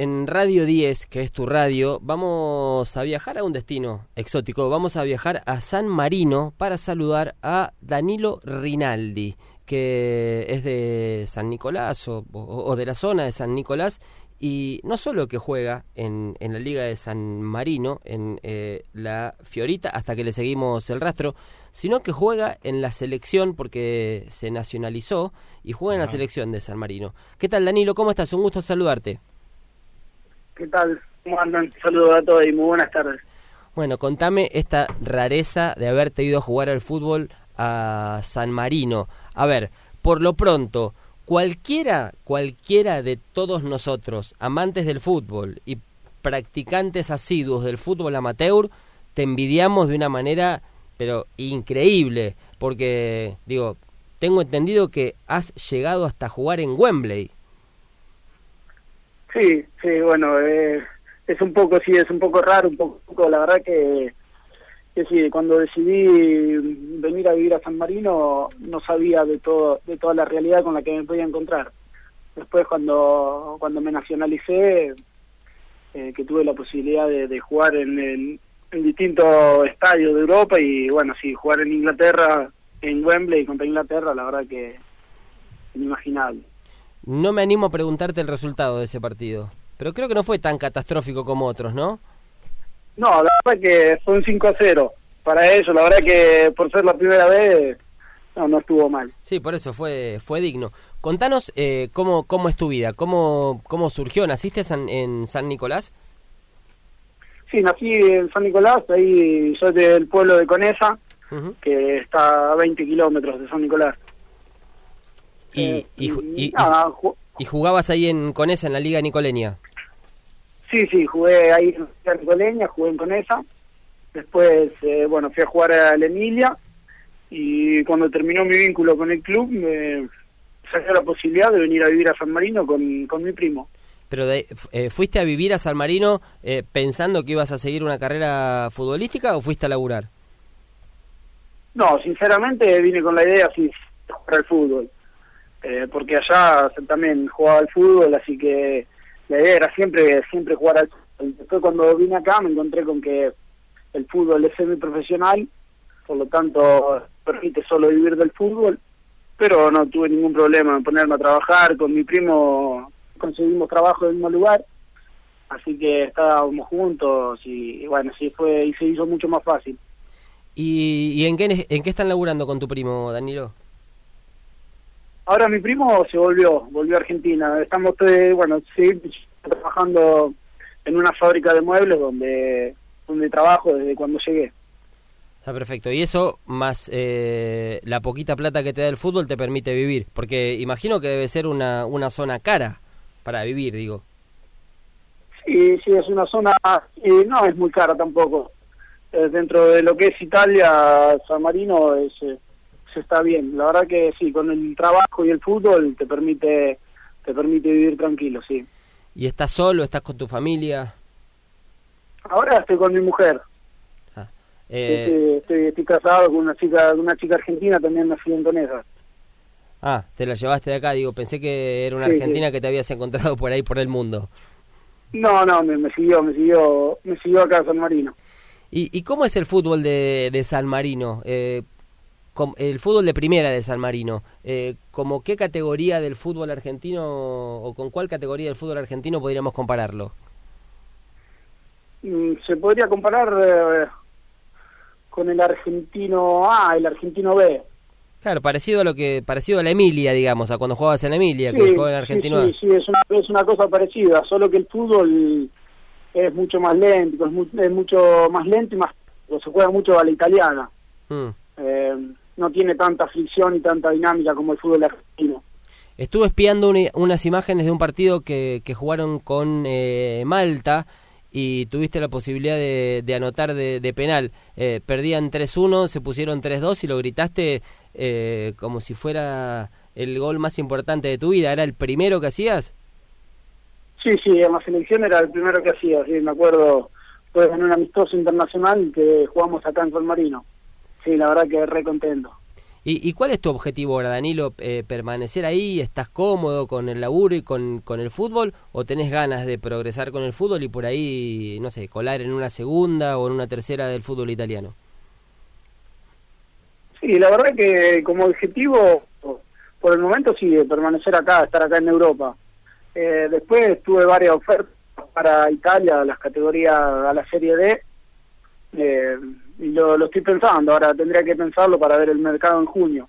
en Radio 10, que es tu radio, vamos a viajar a un destino exótico. Vamos a viajar a San Marino para saludar a Danilo Rinaldi, que es de San Nicolás o, de la zona de San Nicolás. Y no solo que juega en, en la Liga de San Marino, en eh, la Fiorita, hasta que le seguimos el rastro, sino que juega en la selección porque se nacionalizó y juega en la selección de San Marino. ¿Qué tal, Danilo? ¿Cómo estás? Un gusto saludarte. ¿Qué tal? ¿Cómo andan? Saludos a todos y muy buenas tardes. Bueno, contame esta rareza de haberte ido a jugar al fútbol a San Marino. A ver, por lo pronto, cualquiera, cualquiera de todos nosotros, amantes del fútbol y practicantes asiduos del fútbol amateur, te envidiamos de una manera, pero increíble, porque, digo, tengo entendido que has llegado hasta jugar en Wembley. Sí, sí, bueno, eh, es un poco, sí, es un poco raro, un poco, la verdad que, que sí, cuando decidí venir a vivir a San Marino no sabía de todo, de toda la realidad con la que me podía encontrar. Después cuando, cuando me nacionalicé, eh, que tuve la posibilidad de, jugar en, en, distintos estadios de Europa y bueno, sí, jugar en Inglaterra, en Wembley contra Inglaterra, la verdad que inimaginable. No me animo a preguntarte el resultado de ese partido, pero creo que no fue tan catastrófico como otros, ¿no? No, la verdad que fue un 5 a 0. Para eso, la verdad que por ser la primera vez, no, no estuvo mal. Sí, por eso fue fue digno. Contanos eh, cómo, cómo es tu vida, cómo, cómo surgió. ¿Naciste en San Nicolás? Sí, nací en San Nicolás, ahí soy del pueblo de Conesa, que está a 20 kilómetros de San Nicolás. Y, eh, y, jugabas ahí en Conesa, en la Liga Nicoleña? Sí, sí, jugué ahí en la Nicoleña, jugué en Conesa. Después, eh, bueno, fui a jugar a la Emilia y cuando terminó mi vínculo con el club me salió la posibilidad de venir a vivir a San Marino con, con mi primo. ¿Pero de, eh, fuiste a vivir a San Marino pensando que ibas a seguir una carrera futbolística o fuiste a laburar? No, sinceramente vine con la idea sí, de jugar al fútbol. Eh, porque allá también jugaba al fútbol, así que la idea era siempre siempre jugar al fútbol. Después cuando vine acá me encontré con que el fútbol es semi-profesional, por lo tanto permite solo vivir del fútbol, pero no tuve ningún problema en ponerme a trabajar, con mi primo conseguimos trabajo en el mismo lugar, así que estábamos juntos y, bueno, sí fue y se hizo mucho más fácil. ¿Y, y en, qué, en qué están laburando con tu primo, Danilo? Ahora mi primo se volvió, volvió a Argentina. Estamos, eh, bueno, sí, trabajando en una fábrica de muebles donde, donde trabajo desde cuando llegué. Está perfecto. Y eso, más eh, la poquita plata que te da el fútbol, te permite vivir. Porque imagino que debe ser una, una zona cara para vivir, digo. Sí, sí, es una zona... y no es muy cara tampoco. Eh, dentro de lo que es Italia, San Marino es se está bien. La verdad que sí, con el trabajo y el fútbol te permite te permite vivir tranquilo, sí. ¿Y estás solo? ¿Estás con tu familia? Ahora estoy con mi mujer. Ah, eh... estoy, estoy, casado con una chica una chica argentina, también nací en Tonesa. Ah, te la llevaste de acá, digo, pensé que era una argentina que te habías encontrado por ahí, por el mundo. No, no, me, me siguió, me siguió, me siguió acá a San Marino. ¿Y, ¿Y cómo es el fútbol de, de San Marino? Eh, el fútbol de primera de San Marino, eh, ¿como qué categoría del fútbol argentino o con cuál categoría del fútbol argentino podríamos compararlo? Mm, se podría comparar eh, con el argentino A, el argentino B. Claro, parecido a lo que parecido a la Emilia, digamos, a cuando jugabas en la Emilia, que jugaba en argentino sí, Sí, es, una, es una cosa parecida, solo que el fútbol es mucho más lento, es, mucho más lento y más se juega mucho a la italiana. Mm. Eh, no tiene tanta fricción y tanta dinámica como el fútbol argentino. Estuve espiando unas imágenes de un partido que, que jugaron con eh, Malta y tuviste la posibilidad de, anotar de, penal. Eh, perdían 3-1, se pusieron 3-2 y lo gritaste eh, como si fuera el gol más importante de tu vida. ¿Era el primero que hacías? Sí, sí, en la selección era el primero que hacía, sí, me acuerdo, fue en un amistoso internacional que jugamos acá en San Marino sí, la verdad que re contento. ¿Y, cuál es tu objetivo ahora, Danilo? Eh, ¿Permanecer ahí? ¿Estás cómodo con el laburo y con, con el fútbol? ¿O tenés ganas de progresar con el fútbol y por ahí, no sé, colar en una segunda o en una tercera del fútbol italiano? Sí, la verdad que como objetivo, por el momento sí, permanecer acá, estar acá en Europa. Eh, después tuve varias ofertas para Italia, las categorías a la Serie D. Eh, lo, lo estoy pensando, ahora tendría que pensarlo para ver el mercado en junio.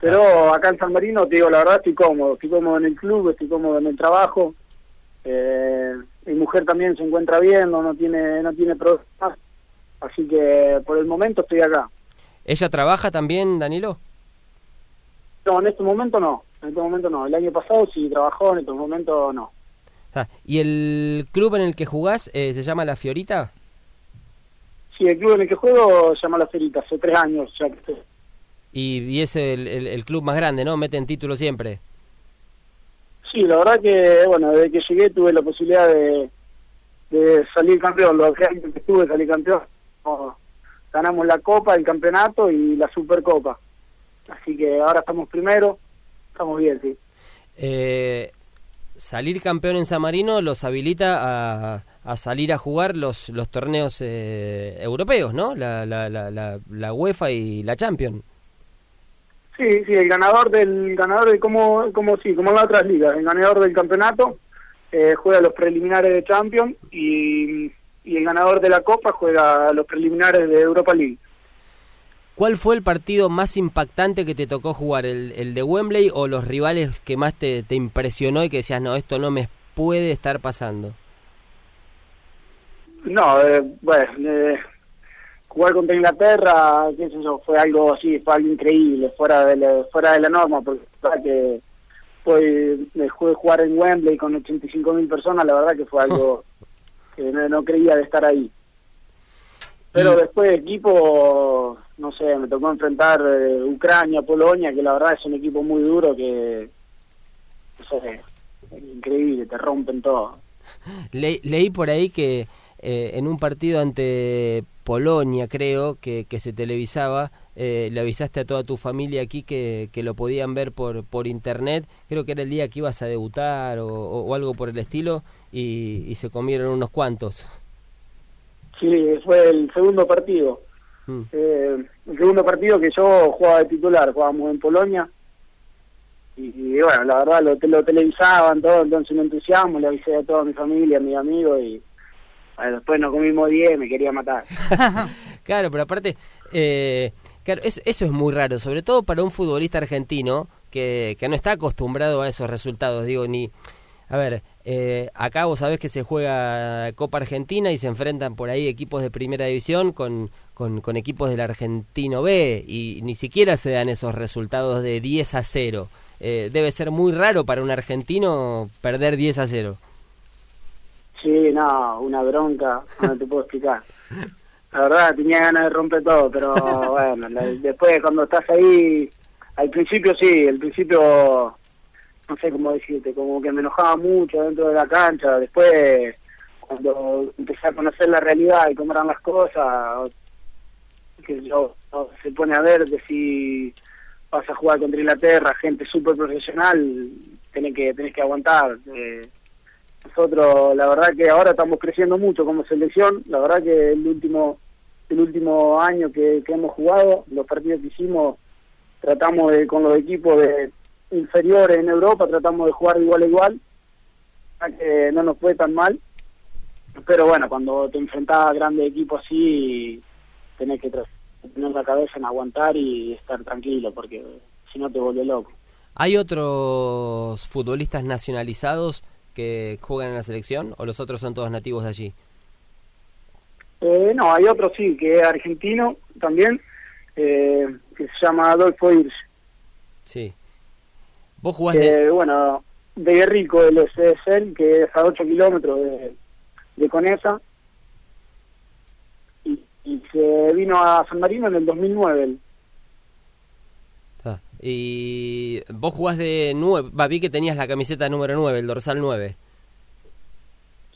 Pero acá en San Marino, te digo, la verdad estoy cómodo, estoy cómodo en el club, estoy cómodo en el trabajo. Eh, mi mujer también se encuentra bien, no, no tiene no tiene problemas, así que por el momento estoy acá. ¿Ella trabaja también, Danilo? No, en este momento no, en este momento no. El año pasado sí trabajó, en este momento no. Ah, ¿Y el club en el que jugás eh, se llama La Fiorita? Sí, el club en el que juego se llama La Fiorita, hace tres años ya que Y, y es el, el, club más grande, ¿no? Meten título siempre. Sí, la verdad que, bueno, desde que llegué tuve la posibilidad de, de salir campeón. Los años que estuve salir campeón, ganamos la Copa, el Campeonato y la Supercopa. Así que ahora estamos primero, estamos bien, sí. Eh, salir campeón en San Marino los habilita a, a salir a jugar los, los torneos eh, europeos, ¿no? La, la, la, la, UEFA y la Champions. Sí, sí, el ganador del ganador de como como sí, como en las otras ligas, el ganador del campeonato eh, juega los preliminares de Champions y, y el ganador de la Copa juega los preliminares de Europa League. ¿Cuál fue el partido más impactante que te tocó jugar? ¿El, el de Wembley o los rivales que más te, te, impresionó y que decías, no, esto no me puede estar pasando? No, eh, bueno, eh, jugar contra Inglaterra, qué sé yo, fue algo así, fue algo increíble, fuera de la, fuera de la norma, porque que fue, después de jugar en Wembley con 85 mil personas, la verdad que fue algo que no, no creía de estar ahí. Pero después equipo, no sé, me tocó enfrentar eh, Ucrania, Polonia, que la verdad es un equipo muy duro que, no sé, increíble, te rompen todo. leí por ahí que eh, en un partido ante Polonia, creo, que, que se televisaba, eh, le avisaste a toda tu familia aquí que, que lo podían ver por, por internet, creo que era el día que ibas a debutar o, o, algo por el estilo, y, y se comieron unos cuantos. Sí, fue el segundo partido. Mm. Eh, el segundo partido que yo jugaba de titular, jugábamos en Polonia. Y, bueno, la verdad lo, lo televisaban todo, entonces me entusiasmo, le avisé a toda mi familia, a mis amigos y después nos comimos 10 me quería matar. claro, pero aparte, eh, claro, eso, eso es muy raro, sobre todo para un futbolista argentino que, que no está acostumbrado a esos resultados, digo, ni... A ver, eh, acá vos sabés que se juega Copa Argentina y se enfrentan por ahí equipos de primera división con, con, equipos del Argentino B y ni siquiera se dan esos resultados de 10 a 0. Eh, debe ser muy raro para un argentino perder 10 a 0. Sí, no, una bronca, no te puedo explicar. La verdad, tenía ganas de romper todo, pero bueno, después cuando estás ahí, al principio sí, al principio no sé cómo decirte, como que me enojaba mucho dentro de la cancha, después cuando empecé a conocer la realidad y cómo eran las cosas, que yo se pone a ver de si vas a jugar contra Inglaterra, gente súper profesional, tenés que, tenés que aguantar. Eh, nosotros, la verdad que ahora estamos creciendo mucho como selección, la verdad que el último el último año que, hemos jugado, los partidos que hicimos, tratamos de, con los equipos de inferiores en Europa, tratamos de jugar igual a igual, que no nos fue tan mal, pero bueno, cuando te enfrentas a grandes equipos así, tenés que tener la cabeza en aguantar y estar tranquilo, porque si no te vuelve loco. ¿Hay otros futbolistas nacionalizados que juegan en la selección o los otros son todos nativos de allí? Eh, no, hay otro sí, que es argentino también, eh, que se llama Adolfo Hirsch. Sí. ¿Vos jugás de...? Bueno, de Guerrico, el SSL, que es a 8 kilómetros de, de Conesa. Y, y, se vino a San Marino en el 2009. Y vos jugás de 9, va, vi que tenías la camiseta número 9, el dorsal 9.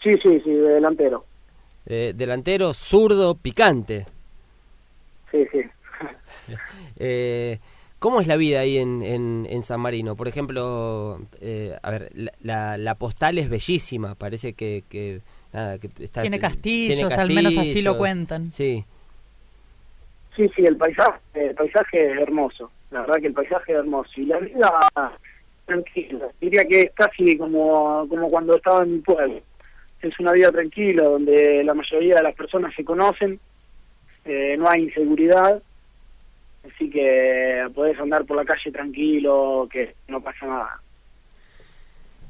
Sí, sí, sí, de delantero. delantero, zurdo, picante. Sí, sí. Eh, ¿Cómo es la vida ahí en, en, San Marino? Por ejemplo, eh, a ver, la, la, postal es bellísima, parece que, que, nada, que está, tiene, castillos, al menos así lo cuentan. Sí. Sí, sí, el paisaje, el paisaje es hermoso, la verdad que el paisaje es hermoso. Y la vida tranquila, diría que es casi como, como cuando estaba en mi pueblo. Es una vida tranquila, donde la mayoría de las personas se conocen, eh, no hay inseguridad Así que podés andar por la calle tranquilo, que no pasa nada.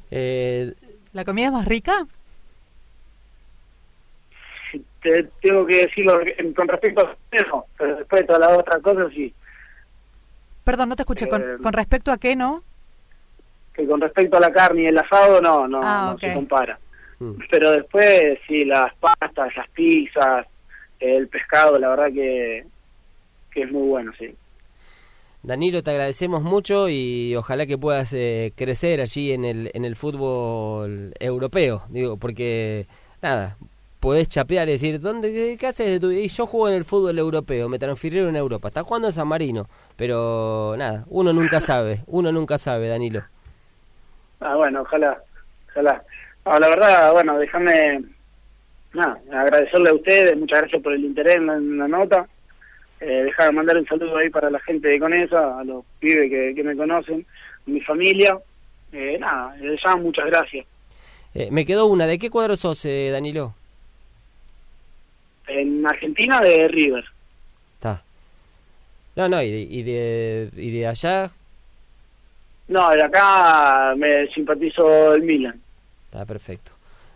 Eh, ¿La comida es más rica? Te, tengo que decirlo con respecto a eso, pero después de todas las otras cosas sí. Perdón, no te escuché. ¿Con, eh, ¿Con, respecto a qué no? Que con respecto a la carne y el asado no, no, ah, no se compara. Mm. Pero después sí, las pastas, las pizzas, el pescado, la verdad que que es muy bueno, sí. Danilo, te agradecemos mucho y ojalá que puedas eh, crecer allí en el, en el fútbol europeo, digo, porque nada, podés chapear y decir, ¿dónde, ¿qué haces? Y yo juego en el fútbol europeo, me transfirieron en Europa, está jugando en San Marino, pero nada, uno nunca sabe, uno nunca sabe, Danilo. Ah, bueno, ojalá, ojalá. la verdad, bueno, déjame, nada, agradecerle a ustedes, muchas gracias por el interés en la nota eh, dejar de mandar un saludo ahí para la gente de Conesa, a los pibes que, me conocen, mi familia. Eh, nada, ya muchas gracias. Eh, me quedó una, ¿de qué cuadro sos, eh, Danilo? En Argentina de River. Está. No, no, y de, y de, allá. No, de acá me simpatizo el Milan. Está perfecto.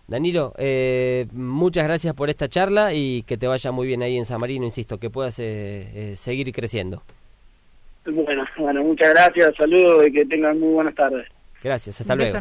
Danilo, eh, muchas gracias por esta charla y que te vaya muy bien ahí en San Marino, insisto, que puedas eh, eh, seguir creciendo. Bueno, bueno, muchas gracias, saludos y que tengan muy buenas tardes. Gracias, hasta luego.